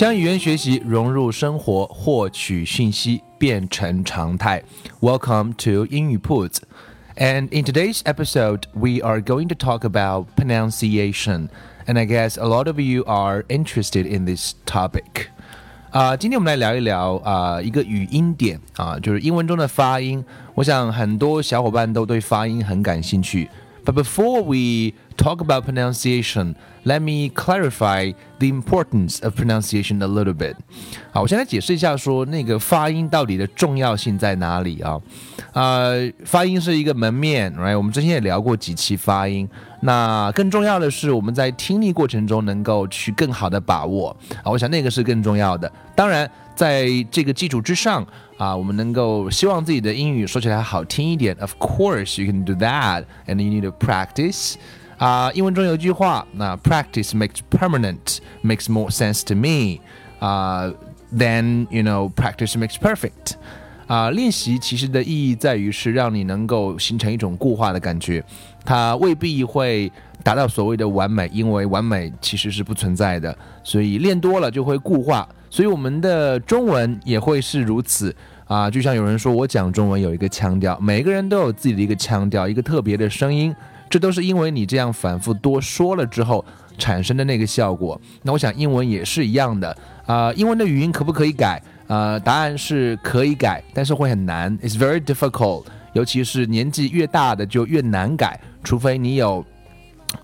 将语言学习融入生活，获取讯息变成常态。Welcome to 英语铺子。And in today's episode, we are going to talk about pronunciation. And I guess a lot of you are interested in this topic. 啊，今天我们来聊一聊啊，一个语音点啊，就是英文中的发音。我想很多小伙伴都对发音很感兴趣。But before we talk about pronunciation, let me clarify the importance of pronunciation a little bit. 好，我先来解释一下，说那个发音到底的重要性在哪里啊？呃，发音是一个门面，right？我们之前也聊过几期发音。那更重要的是，我们在听力过程中能够去更好的把握啊，我想那个是更重要的。当然，在这个基础之上啊，我们能够希望自己的英语说起来好听一点。Of course, you can do that, and you need to practice. 啊，英文中有一句话，那 practice makes permanent makes more sense to me. 啊，then you know practice makes perfect. 啊，练习其实的意义在于是让你能够形成一种固化的感觉，它未必会达到所谓的完美，因为完美其实是不存在的，所以练多了就会固化。所以我们的中文也会是如此啊，就像有人说我讲中文有一个腔调，每个人都有自己的一个腔调，一个特别的声音，这都是因为你这样反复多说了之后产生的那个效果。那我想英文也是一样的啊，英文的语音可不可以改？呃，答案是可以改，但是会很难，It's very difficult。尤其是年纪越大的就越难改，除非你有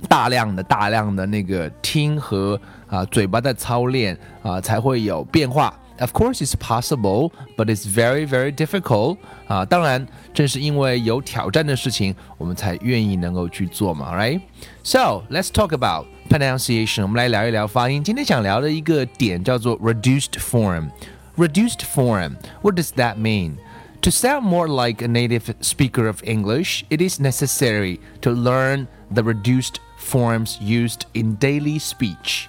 大量的大量的那个听和啊嘴巴的操练啊，才会有变化。Of course, it's possible, but it's very, very difficult. 啊，当然，正是因为有挑战的事情，我们才愿意能够去做嘛，right? So let's talk about pronunciation. 我们来聊一聊发音。今天想聊的一个点叫做 reduced form。Reduced form. What does that mean? To sound more like a native speaker of English, it is necessary to learn the reduced forms used in daily speech.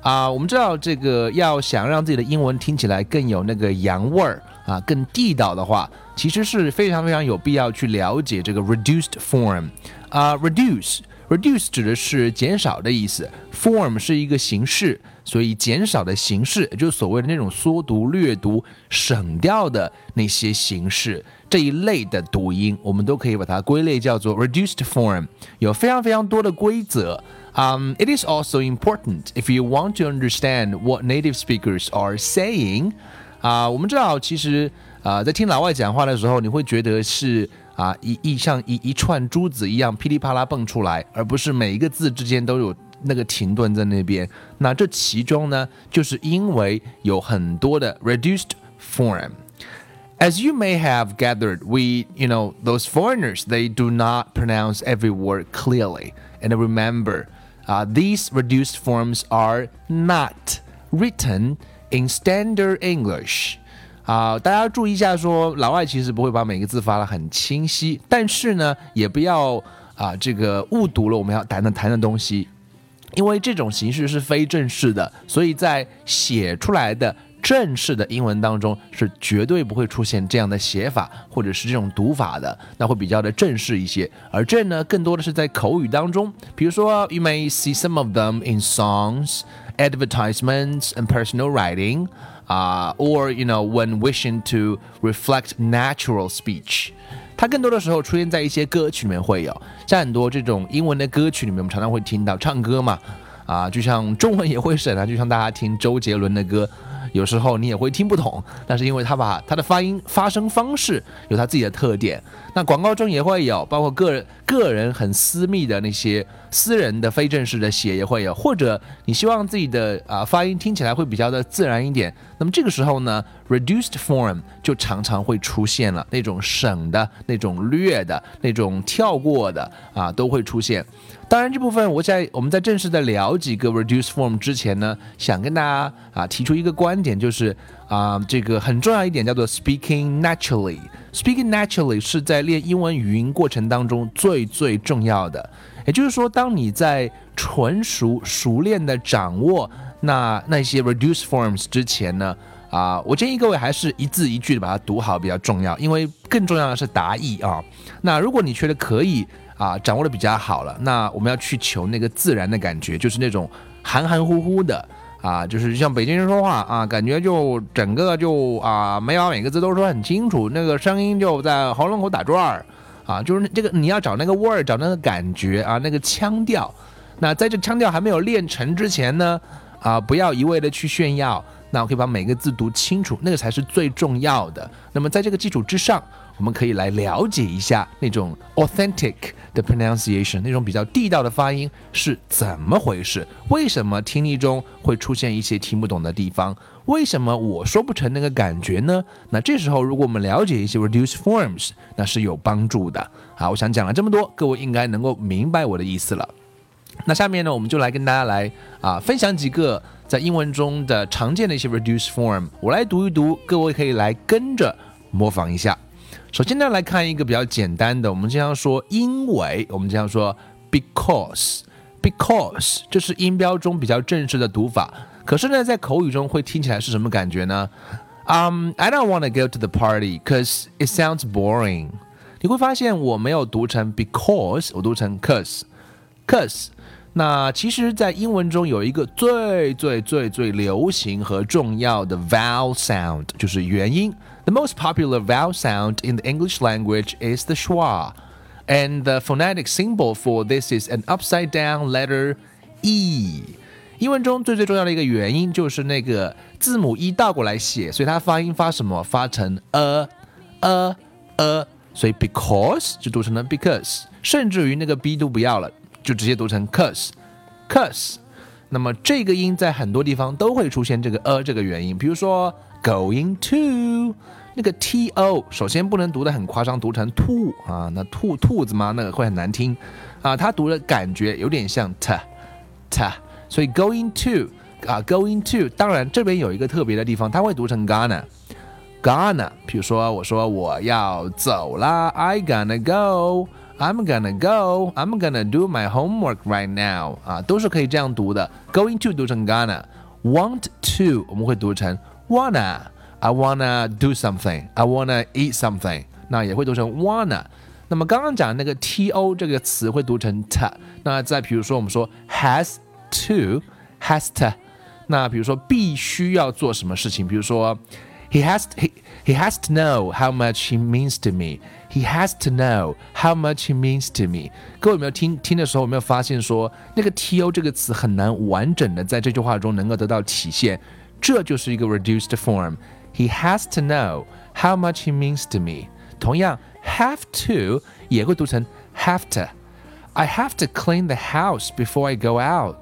啊，我们知道这个要想让自己的英文听起来更有那个洋味儿啊，更地道的话，其实是非常非常有必要去了解这个 reduced form。啊，reduce。Reduce 指的是减少的意思，form 是一个形式，所以减少的形式，也就是所谓的那种缩读、略读、省掉的那些形式这一类的读音，我们都可以把它归类叫做 reduced form，有非常非常多的规则。Um, it is also important if you want to understand what native speakers are saying. 啊，我们知道，其实啊，在听老外讲话的时候，你会觉得是。啊，一一像一一串珠子一样噼里啪啦蹦出来，而不是每一个字之间都有那个停顿在那边。那这其中呢，就是因为有很多的 reduced form。As you may have gathered, we, you know, those foreigners, they do not pronounce every word clearly. And remember, uh, these reduced forms are not written in standard English. 啊，大家注意一下，说老外其实不会把每个字发的很清晰，但是呢，也不要啊这个误读了我们要谈的谈的东西，因为这种形式是非正式的，所以在写出来的正式的英文当中是绝对不会出现这样的写法或者是这种读法的，那会比较的正式一些。而这呢，更多的是在口语当中，比如说，you may see some of them in songs, advertisements, and personal writing. 啊，or you know when wishing to reflect natural speech，它更多的时候出现在一些歌曲里面会有，在很多这种英文的歌曲里面，我们常常会听到唱歌嘛，啊，就像中文也会审啊，就像大家听周杰伦的歌，有时候你也会听不懂，但是因为它把它的发音发声方式有它自己的特点。那广告中也会有，包括个人个人很私密的那些私人的非正式的写也会有，或者你希望自己的啊发音听起来会比较的自然一点，那么这个时候呢，reduced form 就常常会出现了，那种省的、那种略的、那种跳过的啊都会出现。当然，这部分我在我们在正式的聊几个 reduce form 之前呢，想跟大家啊提出一个观点，就是啊这个很重要一点叫做 speaking naturally。speaking naturally 是在练英文语音过程当中最最重要的。也就是说，当你在纯熟熟练的掌握那那些 reduce forms 之前呢，啊，我建议各位还是一字一句的把它读好比较重要，因为更重要的是答意啊。那如果你觉得可以。啊，掌握的比较好了。那我们要去求那个自然的感觉，就是那种含含糊糊的啊，就是像北京人说话啊，感觉就整个就啊，没有每个字都说很清楚，那个声音就在喉咙口打转儿啊，就是这个你要找那个味儿，找那个感觉啊，那个腔调。那在这腔调还没有练成之前呢，啊，不要一味的去炫耀。那我可以把每个字读清楚，那个才是最重要的。那么在这个基础之上。我们可以来了解一下那种 authentic 的 pronunciation，那种比较地道的发音是怎么回事？为什么听力中会出现一些听不懂的地方？为什么我说不成那个感觉呢？那这时候如果我们了解一些 reduced forms，那是有帮助的。好，我想讲了这么多，各位应该能够明白我的意思了。那下面呢，我们就来跟大家来啊分享几个在英文中的常见的一些 reduced form，我来读一读，各位可以来跟着模仿一下。首先呢，来看一个比较简单的，我们经常说因为，我们经常说 because，because 这是音标中比较正式的读法。可是呢，在口语中会听起来是什么感觉呢？嗯，I don't want to go to the party because it sounds boring。你会发现我没有读成 because，我读成 cause，cause。那其实，在英文中有一个最最最最流行和重要的 vowel sound，就是元音。The most popular vowel sound in the English language is the schwa, and the phonetic symbol for this is an upside down letter e. 英文中最最重要的一个元音就是那个字母一倒过来写，所以它发音发什么？发成 a a a，所以 because 就读成了 because，甚至于那个 b 都不要了，就直接读成 cause cause。那么这个音在很多地方都会出现这个 a 这个元音，比如说 going to。那个 t o 首先不能读的很夸张，读成兔啊，那兔兔子吗？那个会很难听啊。它读的感觉有点像 t t，所以 going to 啊 going to，当然这边有一个特别的地方，它会读成 gonna gonna。比如说我说我要走啦，I gonna go，I'm gonna go，I'm gonna do my homework right now 啊，都是可以这样读的。going to 读成 gonna，want to 我们会读成 wanna。I wanna do something. I wanna eat something. 那也会读成 wanna。那么刚刚讲那个 to 这个词会读成 t。那再比如说我们说 has to has to。那比如说必须要做什么事情，比如说 he has he he has to know how much he means to me. He has to know how much he means to me。各位有没有听听的时候有没有发现说那个 to 这个词很难完整的在这句话中能够得到体现？ 这就是一个 reduced form。He has to know how much he means to me。同样，have to 也会读成 have to。I have to clean the house before I go out.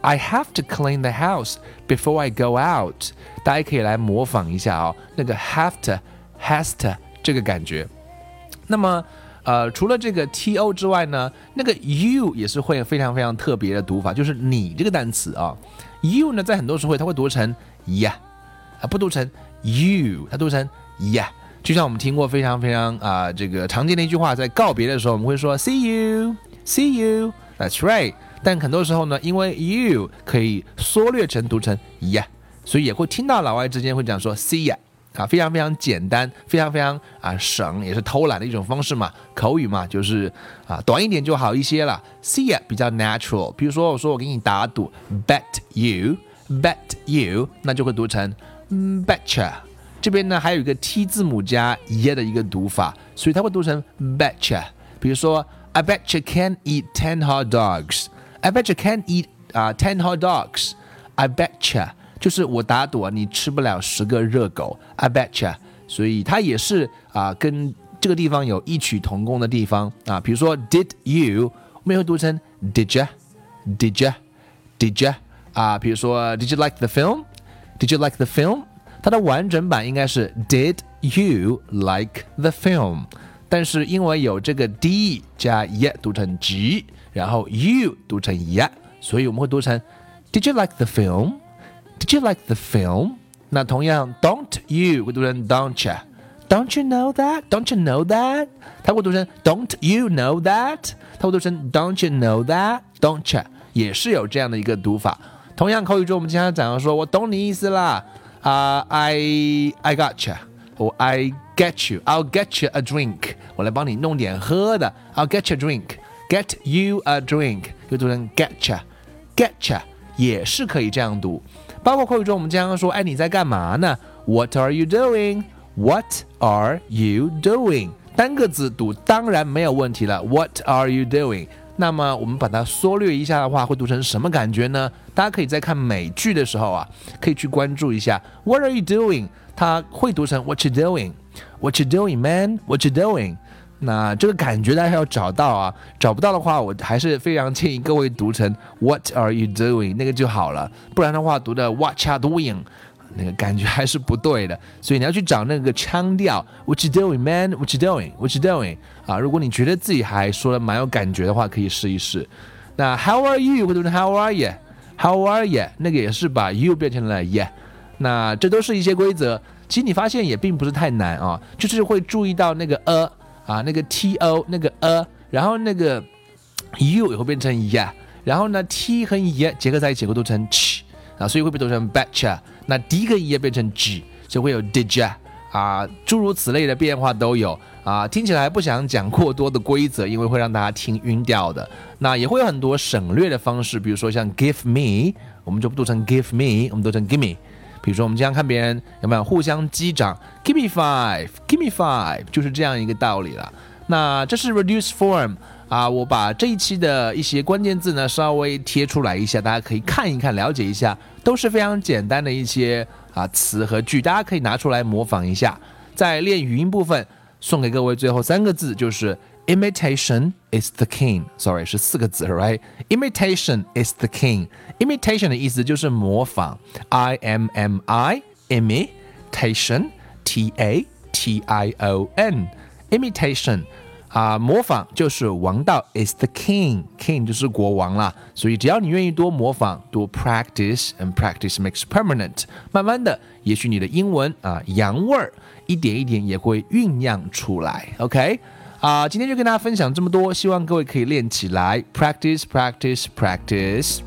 I have to clean the house before I go out。大家可以来模仿一下哦，那个 have to、has to 这个感觉。那么，呃，除了这个 to 之外呢，那个 you 也是会非常非常特别的读法，就是你这个单词啊，you 呢在很多时候它会读成 yeah，啊不读成。You，它读成 ya 就像我们听过非常非常啊这个常见的一句话，在告别的时候我们会说 See you，See you，That's right。但很多时候呢，因为 you 可以缩略成读成 ya，所以也会听到老外之间会讲说 See ya，啊，非常非常简单，非常非常啊省，也是偷懒的一种方式嘛，口语嘛，就是啊短一点就好一些了。See ya 比较 natural，比如说我说我给你打赌，Bet you Bet you，那就会读成。betcha，这边呢还有一个 t 字母加 e 的一个读法，所以它会读成 betcha。比如说，I bet you can eat ten hot dogs。I bet you can eat 啊 ten hot dogs。I betcha。就是我打赌，你吃不了十个热狗，I bet you。所以它也是啊，跟这个地方有异曲同工的地方啊。比如说，Did you？我们也会读成 Did you？Did you？Did you？啊，比如说，Did you like the film？Did you like the film？它的完整版应该是 Did you like the film？但是因为有这个 d 加 y 读成 g，然后 you 读成 y，所以我们会读成 Did you like the film？Did you like the film？那同样，Don't you 会读成 Don't you？Don't you know that？Don't you know that？它会读成 Don't you know that？它会读成 Don't you know that？Don't you 也是有这样的一个读法。 同样口语中，我们经常讲说，我懂你意思啦。啊、，I I got you，或 I get you，I'll get you a drink，我来帮你弄点喝的。I'll get you a drink，get you a drink，又读成 get you，get you 也是可以这样读。包括口语中，我们经常说，哎，你在干嘛呢？What are you doing？What are you doing？单个字读当然没有问题了。What are you doing？那么我们把它缩略一下的话，会读成什么感觉呢？大家可以在看美剧的时候啊，可以去关注一下。What are you doing？它会读成 What you doing？What you doing, man? What you doing？那这个感觉大家要找到啊，找不到的话，我还是非常建议各位读成 What are you doing？那个就好了。不然的话，读的 What you doing？那个感觉还是不对的，所以你要去找那个腔调。What you doing, man? What you doing? What you doing? 啊，如果你觉得自己还说的蛮有感觉的话，可以试一试。那 How are you？会读成 How are you? How are you？那个也是把 you 变成了 yeah。那这都是一些规则，其实你发现也并不是太难啊，就是会注意到那个 a 啊，那个 t o 那个 a，然后那个 you 也会变成 yeah，然后呢 t 和 ye 结合在一起会读成 ch。啊，所以会被读成 betcha。那第一个 e 变成 g，就会有 didja 啊，诸如此类的变化都有啊。听起来不想讲过多的规则，因为会让大家听晕掉的。那也会有很多省略的方式，比如说像 give me，我们就不读成 give me，我们读成 give me。比如说我们经常看别人有没有互相击掌，give me five，give me five，就是这样一个道理了。那这是 reduce form。啊，我把这一期的一些关键字呢稍微贴出来一下，大家可以看一看，了解一下，都是非常简单的一些啊词和句，大家可以拿出来模仿一下。在练语音部分，送给各位最后三个字就是 imitation is the king。Sorry，是四个字，right？imitation is the king。imitation 的意思就是模仿，I M M I，imitation，T A T I O N，imitation。啊，模仿就是王道，is the king，king 就是国王啦。所以只要你愿意多模仿，多 practice，and practice makes permanent。慢慢的，也许你的英文啊洋味儿一点一点也会酝酿出来。OK，啊，今天就跟大家分享这么多，希望各位可以练起来，practice，practice，practice